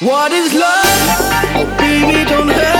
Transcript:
What is love? Baby, don't hurt